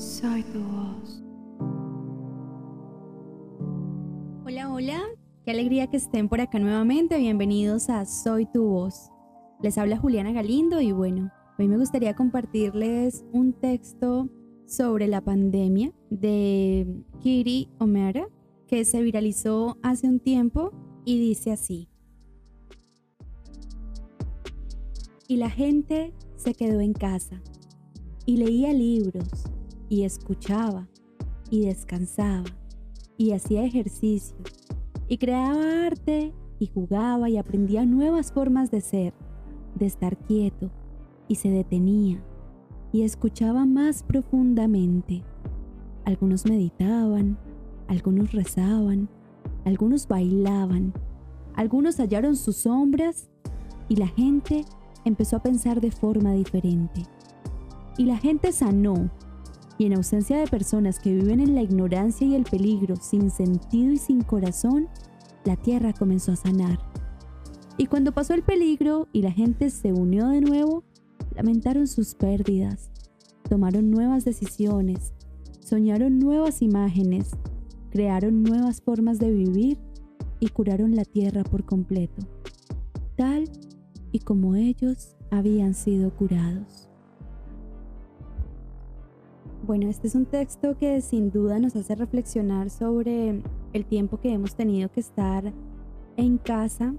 Soy tu voz. Hola, hola. Qué alegría que estén por acá nuevamente. Bienvenidos a Soy tu voz. Les habla Juliana Galindo y bueno, hoy me gustaría compartirles un texto sobre la pandemia de Kiri Omera que se viralizó hace un tiempo y dice así. Y la gente se quedó en casa y leía libros y escuchaba y descansaba y hacía ejercicio y creaba arte y jugaba y aprendía nuevas formas de ser, de estar quieto y se detenía y escuchaba más profundamente. Algunos meditaban, algunos rezaban, algunos bailaban, algunos hallaron sus sombras y la gente empezó a pensar de forma diferente. Y la gente sanó y en ausencia de personas que viven en la ignorancia y el peligro, sin sentido y sin corazón, la tierra comenzó a sanar. Y cuando pasó el peligro y la gente se unió de nuevo, lamentaron sus pérdidas, tomaron nuevas decisiones, soñaron nuevas imágenes, crearon nuevas formas de vivir y curaron la tierra por completo, tal y como ellos habían sido curados. Bueno, este es un texto que sin duda nos hace reflexionar sobre el tiempo que hemos tenido que estar en casa,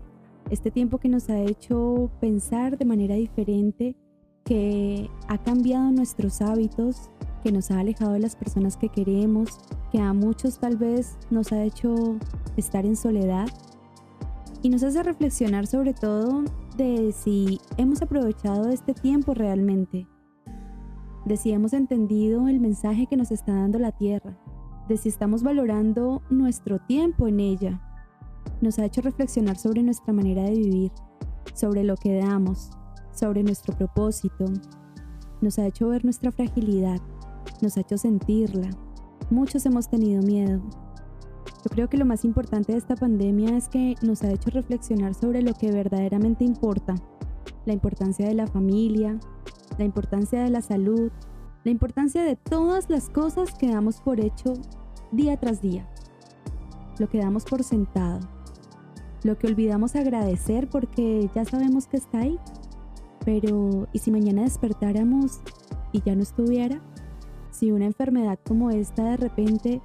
este tiempo que nos ha hecho pensar de manera diferente, que ha cambiado nuestros hábitos, que nos ha alejado de las personas que queremos, que a muchos tal vez nos ha hecho estar en soledad. Y nos hace reflexionar sobre todo de si hemos aprovechado este tiempo realmente de si hemos entendido el mensaje que nos está dando la tierra, de si estamos valorando nuestro tiempo en ella. Nos ha hecho reflexionar sobre nuestra manera de vivir, sobre lo que damos, sobre nuestro propósito. Nos ha hecho ver nuestra fragilidad, nos ha hecho sentirla. Muchos hemos tenido miedo. Yo creo que lo más importante de esta pandemia es que nos ha hecho reflexionar sobre lo que verdaderamente importa, la importancia de la familia, la importancia de la salud, la importancia de todas las cosas que damos por hecho día tras día, lo que damos por sentado, lo que olvidamos agradecer porque ya sabemos que está ahí. Pero, ¿y si mañana despertáramos y ya no estuviera? Si una enfermedad como esta de repente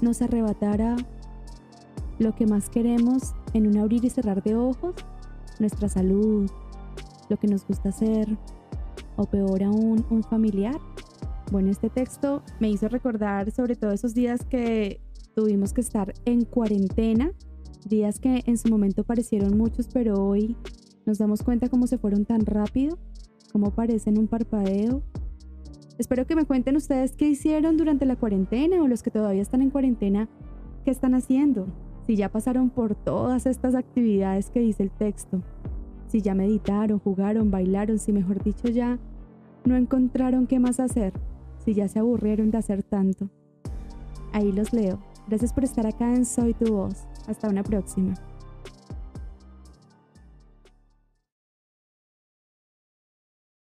nos arrebatara lo que más queremos en un abrir y cerrar de ojos, nuestra salud, lo que nos gusta hacer, o peor aún, un familiar. Bueno, este texto me hizo recordar sobre todo esos días que tuvimos que estar en cuarentena, días que en su momento parecieron muchos, pero hoy nos damos cuenta cómo se fueron tan rápido, cómo parecen un parpadeo. Espero que me cuenten ustedes qué hicieron durante la cuarentena o los que todavía están en cuarentena, qué están haciendo, si ya pasaron por todas estas actividades que dice el texto si ya meditaron, jugaron, bailaron, si mejor dicho ya no encontraron qué más hacer, si ya se aburrieron de hacer tanto. Ahí los leo. Gracias por estar acá en Soy tu voz. Hasta una próxima.